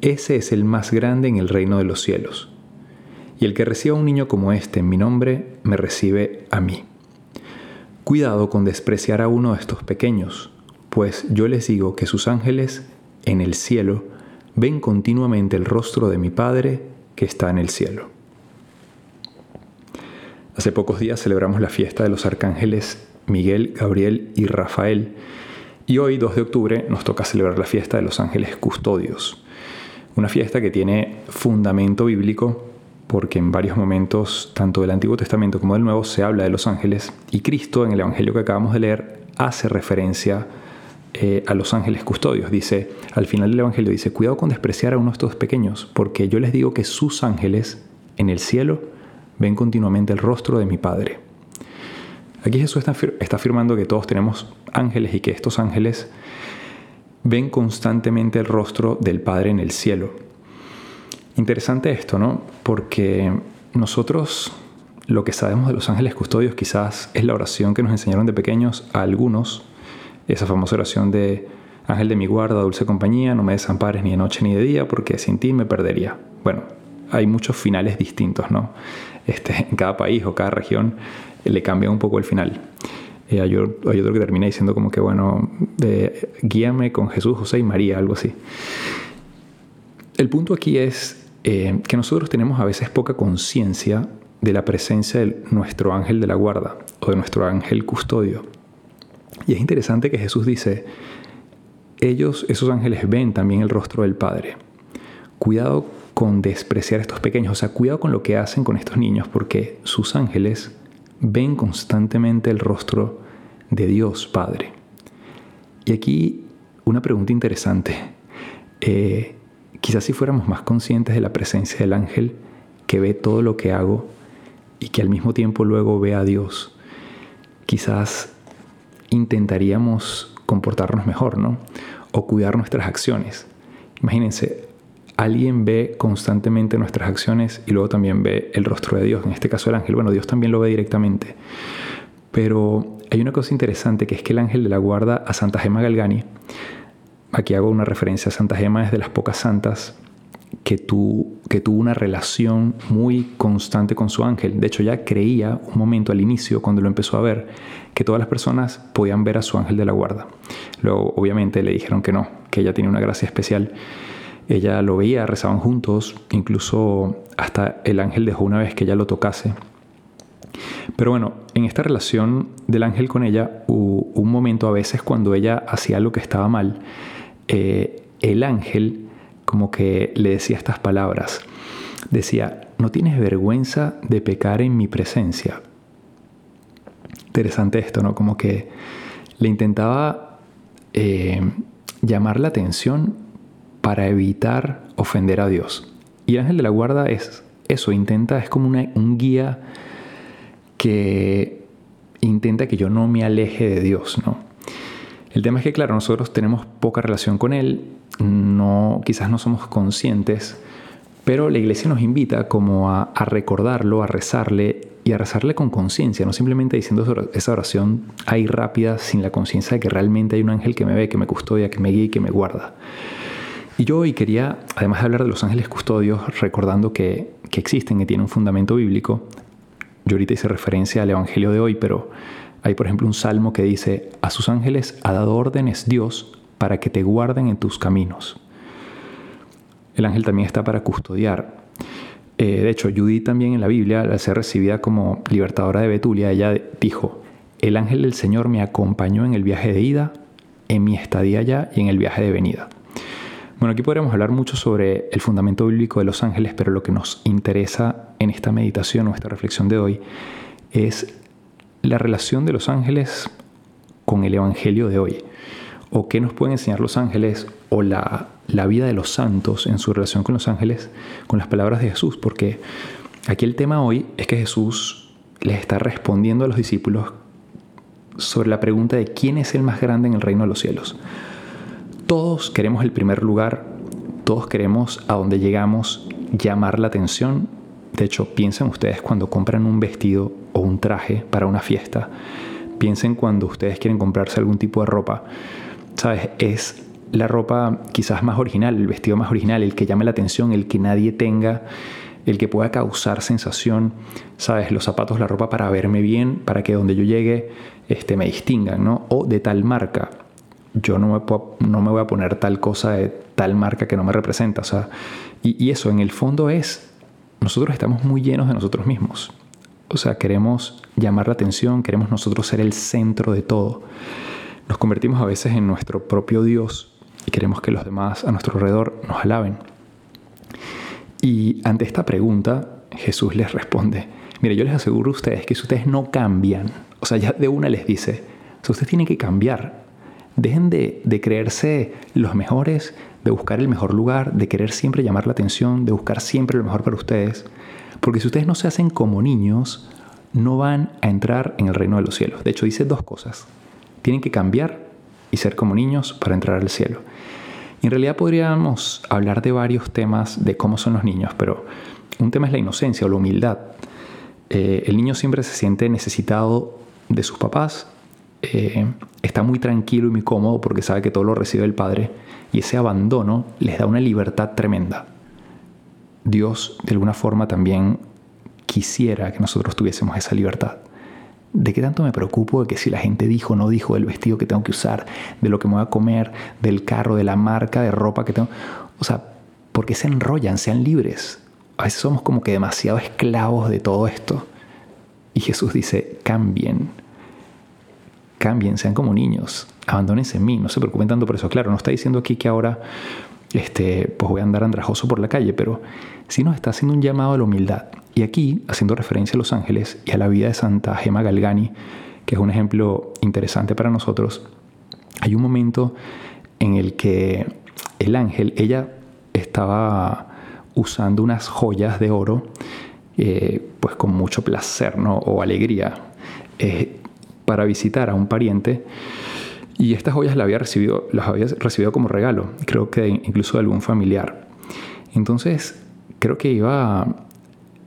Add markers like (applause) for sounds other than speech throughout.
ese es el más grande en el reino de los cielos. Y el que reciba a un niño como este en mi nombre, me recibe a mí. Cuidado con despreciar a uno de estos pequeños, pues yo les digo que sus ángeles en el cielo ven continuamente el rostro de mi Padre que está en el cielo. Hace pocos días celebramos la fiesta de los arcángeles Miguel, Gabriel y Rafael, y hoy, 2 de octubre, nos toca celebrar la fiesta de los ángeles custodios. Una fiesta que tiene fundamento bíblico porque en varios momentos, tanto del Antiguo Testamento como del Nuevo, se habla de los ángeles y Cristo en el Evangelio que acabamos de leer hace referencia eh, a los ángeles custodios. Dice, al final del Evangelio dice, cuidado con despreciar a uno de estos pequeños, porque yo les digo que sus ángeles en el cielo ven continuamente el rostro de mi Padre. Aquí Jesús está, está afirmando que todos tenemos ángeles y que estos ángeles ven constantemente el rostro del Padre en el cielo. Interesante esto, ¿no? Porque nosotros lo que sabemos de los ángeles custodios quizás es la oración que nos enseñaron de pequeños a algunos, esa famosa oración de Ángel de mi guarda, dulce compañía, no me desampares ni de noche ni de día, porque sin ti me perdería. Bueno, hay muchos finales distintos, ¿no? Este, en cada país o cada región le cambia un poco el final. Eh, hay, otro que termina diciendo como que, bueno, guíame con Jesús, José y María, algo así. El punto aquí es eh, que nosotros tenemos a veces poca conciencia de la presencia de nuestro ángel de la guarda o de nuestro ángel custodio. Y es interesante que Jesús dice, ellos, esos ángeles, ven también el rostro del Padre. Cuidado con despreciar a estos pequeños, o sea, cuidado con lo que hacen con estos niños, porque sus ángeles ven constantemente el rostro de Dios Padre. Y aquí una pregunta interesante. Eh, quizás si fuéramos más conscientes de la presencia del ángel que ve todo lo que hago y que al mismo tiempo luego ve a Dios, quizás intentaríamos comportarnos mejor, ¿no? O cuidar nuestras acciones. Imagínense, alguien ve constantemente nuestras acciones y luego también ve el rostro de Dios, en este caso el ángel, bueno, Dios también lo ve directamente. Pero hay una cosa interesante que es que el ángel de la guarda a Santa Gema Galgani, aquí hago una referencia, a Santa Gema es de las pocas santas que, que tuvo una relación muy constante con su ángel. De hecho, ya creía un momento al inicio, cuando lo empezó a ver, que todas las personas podían ver a su ángel de la guarda. Luego, obviamente, le dijeron que no, que ella tenía una gracia especial. Ella lo veía, rezaban juntos, incluso hasta el ángel dejó una vez que ella lo tocase. Pero bueno, en esta relación del ángel con ella hubo un momento a veces cuando ella hacía lo que estaba mal, eh, el ángel como que le decía estas palabras. Decía, no tienes vergüenza de pecar en mi presencia. Interesante esto, ¿no? Como que le intentaba eh, llamar la atención para evitar ofender a Dios. Y el ángel de la guarda es eso, intenta, es como un guía que intenta que yo no me aleje de Dios, ¿no? El tema es que, claro, nosotros tenemos poca relación con Él, no, quizás no somos conscientes, pero la iglesia nos invita como a, a recordarlo, a rezarle y a rezarle con conciencia, no simplemente diciendo esa oración ahí rápida sin la conciencia de que realmente hay un ángel que me ve, que me custodia, que me guía y que me guarda. Y yo hoy quería, además de hablar de los ángeles custodios, recordando que, que existen, que tienen un fundamento bíblico, yo ahorita hice referencia al Evangelio de hoy, pero hay por ejemplo un salmo que dice, a sus ángeles ha dado órdenes Dios para que te guarden en tus caminos. El ángel también está para custodiar. Eh, de hecho, Judith también en la Biblia, al ser recibida como libertadora de Betulia, ella dijo, el ángel del Señor me acompañó en el viaje de ida, en mi estadía allá y en el viaje de venida. Bueno, aquí podríamos hablar mucho sobre el fundamento bíblico de los ángeles, pero lo que nos interesa en esta meditación o esta reflexión de hoy es la relación de los ángeles con el Evangelio de hoy. o qué nos pueden enseñar los ángeles o la, la vida de los santos en su relación con los ángeles con las palabras de Jesús, porque aquí el tema hoy es que Jesús les está respondiendo a los discípulos sobre la pregunta de quién es el más grande en el reino de los cielos. Todos queremos el primer lugar, todos queremos a donde llegamos llamar la atención. De hecho, piensen ustedes cuando compran un vestido o un traje para una fiesta. Piensen cuando ustedes quieren comprarse algún tipo de ropa. ¿Sabes? Es la ropa quizás más original, el vestido más original, el que llame la atención, el que nadie tenga, el que pueda causar sensación, ¿sabes? Los zapatos, la ropa para verme bien, para que donde yo llegue este, me distingan, ¿no? O de tal marca. Yo no me, no me voy a poner tal cosa de tal marca que no me representa. O sea, y, y eso en el fondo es, nosotros estamos muy llenos de nosotros mismos. O sea, queremos llamar la atención, queremos nosotros ser el centro de todo. Nos convertimos a veces en nuestro propio Dios y queremos que los demás a nuestro alrededor nos alaben. Y ante esta pregunta, Jesús les responde, mire, yo les aseguro a ustedes que si ustedes no cambian, o sea, ya de una les dice, ustedes tienen que cambiar. Dejen de, creerse los mejores, de buscar el mejor lugar, de querer siempre llamar la atención, de buscar siempre lo mejor para ustedes. Porque si ustedes no se hacen como niños, no van a entrar en el reino de los cielos. De hecho, dice dos cosas. Tienen que cambiar y ser como niños para entrar al cielo. en realidad podríamos hablar de varios temas de cómo son los niños, pero un tema es la inocencia o la humildad. Eh, el niño siempre se siente necesitado de sus papás, eh, está muy tranquilo y muy cómodo porque sabe que todo lo recibe el padre y ese abandono les da una libertad tremenda. Dios de alguna forma también quisiera que nosotros tuviésemos esa libertad. ¿De qué tanto me preocupo de que si la gente dijo o no dijo del vestido que tengo que usar, de lo que me voy a comer, del carro, de la marca de ropa que tengo? O sea, ¿por qué se enrollan? Sean libres. A veces somos como que demasiado esclavos de todo esto. Y Jesús dice, cambien. Cambien, sean como niños. Abandónense en mí. No se preocupen tanto por eso. Claro, no está diciendo aquí que ahora este, pues voy a andar andrajoso por la calle, pero sí nos está haciendo un llamado a la humildad. Y aquí, haciendo referencia a los ángeles y a la vida de Santa Gema Galgani, que es un ejemplo interesante para nosotros, hay un momento en el que el ángel, ella estaba usando unas joyas de oro, eh, pues con mucho placer ¿no? o alegría, eh, para visitar a un pariente y estas joyas las había recibido, como regalo, creo que incluso de algún familiar. Entonces, creo que iba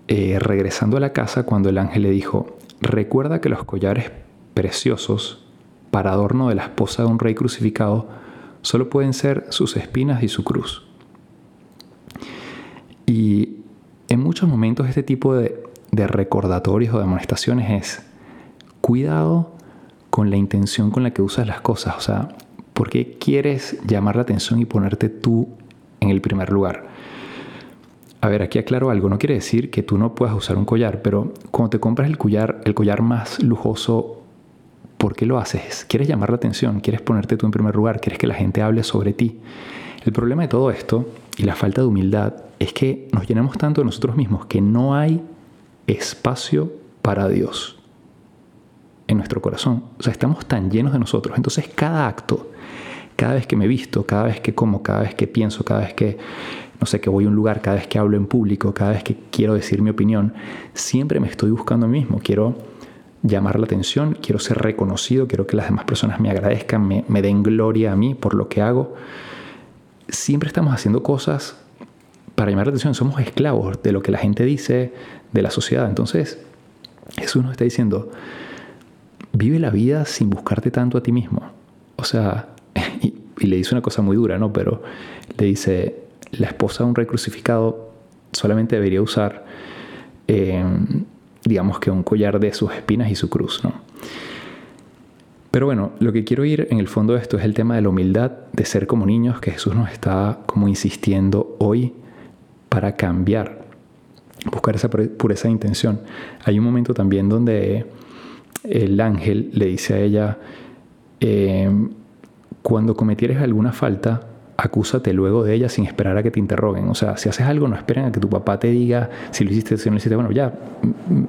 eh, regresando a la casa cuando el ángel le dijo, recuerda que los collares preciosos para adorno de la esposa de un rey crucificado solo pueden ser sus espinas y su cruz. Y en muchos momentos este tipo de, de recordatorios o de amonestaciones es, cuidado con la intención con la que usas las cosas. O sea, ¿por qué quieres llamar la atención y ponerte tú en el primer lugar? A ver, aquí aclaro algo. No quiere decir que tú no puedas usar un collar, pero cuando te compras el collar, el collar más lujoso, ¿por qué lo haces? ¿Quieres llamar la atención? ¿Quieres ponerte tú en primer lugar? ¿Quieres que la gente hable sobre ti? El problema de todo esto y la falta de humildad es que nos llenamos tanto de nosotros mismos que no hay espacio para Dios en nuestro corazón. O sea, estamos tan llenos de nosotros. Entonces cada acto, cada vez que me visto, cada vez que como, cada vez que pienso, cada vez que, no sé, que voy a un lugar, cada vez que hablo en público, cada vez que quiero decir mi opinión, siempre me estoy buscando a mí mismo. Quiero llamar la atención, quiero ser reconocido, quiero que las demás personas me agradezcan, me, den gloria a mí por lo que hago. Siempre estamos haciendo cosas para llamar la atención. Somos esclavos de lo que la gente dice, de la sociedad. Entonces, Jesús nos está diciendo, vive la vida sin buscarte tanto a ti mismo. O sea, (laughs) y, le dice una cosa muy dura, ¿no? Pero le dice, la esposa de un rey crucificado solamente debería usar, em, digamos que un collar de sus espinas y su cruz, ¿no? Pero bueno, lo que quiero ir en el fondo de esto es el tema de la humildad, de ser como niños, que Jesús nos está como insistiendo hoy para cambiar, buscar esa pureza de intención. Hay un momento también donde el ángel le dice a ella, em, cuando cometieres alguna falta, acúsate luego de ella sin esperar a que te interroguen. O sea, si haces algo, no esperen a que tu papá te diga si lo hiciste, si no lo hiciste. Bueno, ya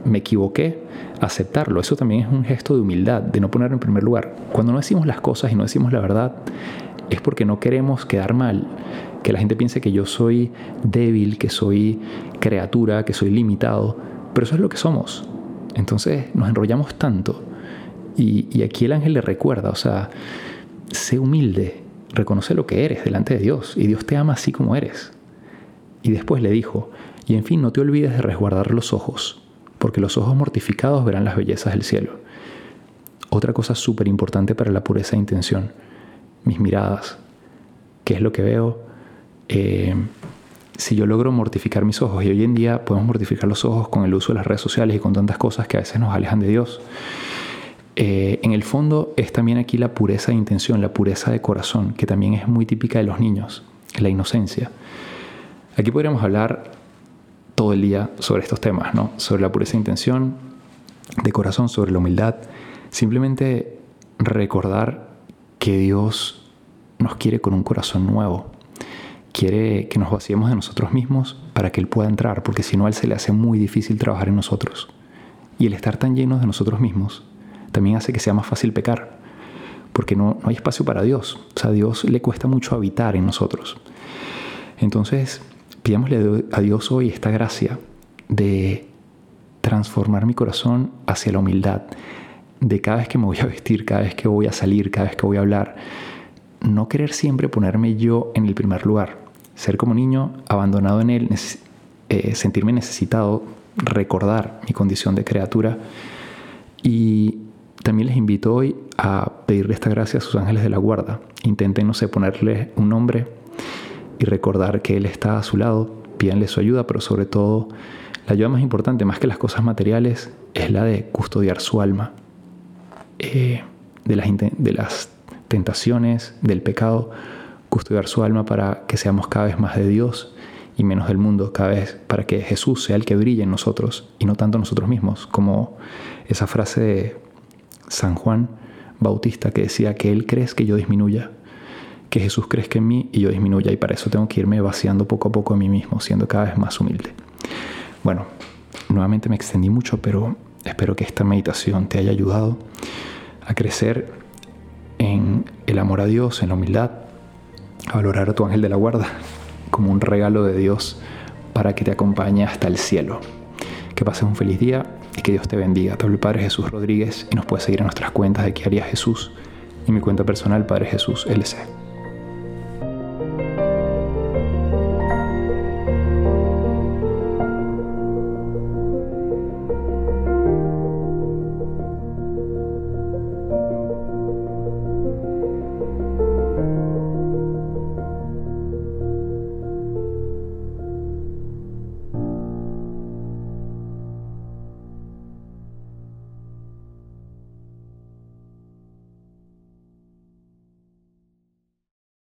me equivoqué, aceptarlo. Eso también es un gesto de humildad, de no ponerlo en primer lugar. Cuando no decimos las cosas y no decimos la verdad, es porque no queremos quedar mal, que la gente piense que yo soy débil, que soy criatura, que soy limitado, pero eso es lo que somos. Entonces nos enrollamos tanto y, aquí el ángel le recuerda, o sea, sé humilde, reconoce lo que eres delante de Dios y Dios te ama así como eres. Y después le dijo, y en fin, no te olvides de resguardar los ojos, porque los ojos mortificados verán las bellezas del cielo. Otra cosa súper importante para la pureza de intención, mis miradas. ¿Qué es lo que veo? Eh, si yo logro mortificar mis ojos, y hoy en día podemos mortificar los ojos con el uso de las redes sociales y con tantas cosas que a veces nos alejan de Dios, eh, en el fondo es también aquí la pureza de intención, la pureza de corazón, que también es muy típica de los niños, la inocencia. Aquí podríamos hablar todo el día sobre estos temas, ¿no? Sobre la pureza de intención, de corazón, sobre la humildad. Simplemente recordar que Dios nos quiere con un corazón nuevo. Quiere que nos vaciemos de nosotros mismos para que Él pueda entrar, porque si no a Él se le hace muy difícil trabajar en nosotros. Y el estar tan llenos de nosotros mismos también hace que sea más fácil pecar, porque no, no hay espacio para Dios. O sea, a Dios le cuesta mucho habitar en nosotros. Entonces, pidámosle a Dios hoy esta gracia de transformar mi corazón hacia la humildad, de cada vez que me voy a vestir, cada vez que voy a salir, cada vez que voy a hablar, no querer siempre ponerme yo en el primer lugar, ser como niño abandonado en él, eh, sentirme necesitado, recordar mi condición de criatura y también les invito hoy a pedirle esta gracia a sus ángeles de la guarda. Intenten, no sé, ponerle un nombre y recordar que Él está a su lado. Pídanle su ayuda, pero sobre todo, la ayuda más importante, más que las cosas materiales, es la de custodiar su alma eh, de, las, de las tentaciones, del pecado, custodiar su alma para que seamos cada vez más de Dios y menos del mundo, cada vez para que Jesús sea el que brille en nosotros y no tanto nosotros mismos, como esa frase de San Juan Bautista que decía que Él crees que yo disminuya, que Jesús crezca en mí y yo disminuya, y para eso tengo que irme vaciando poco a poco a mí mismo, siendo cada vez más humilde. Bueno, nuevamente me extendí mucho, pero espero que esta meditación te haya ayudado a crecer en el amor a Dios, en la humildad, a valorar a tu ángel de la guarda como un regalo de Dios para que te acompañe hasta el cielo. Que pases un feliz día y que Dios te bendiga. Te hablo el Padre Jesús Rodríguez y nos puedes seguir en nuestras cuentas de qué haría Jesús y mi cuenta personal Padre Jesús LC.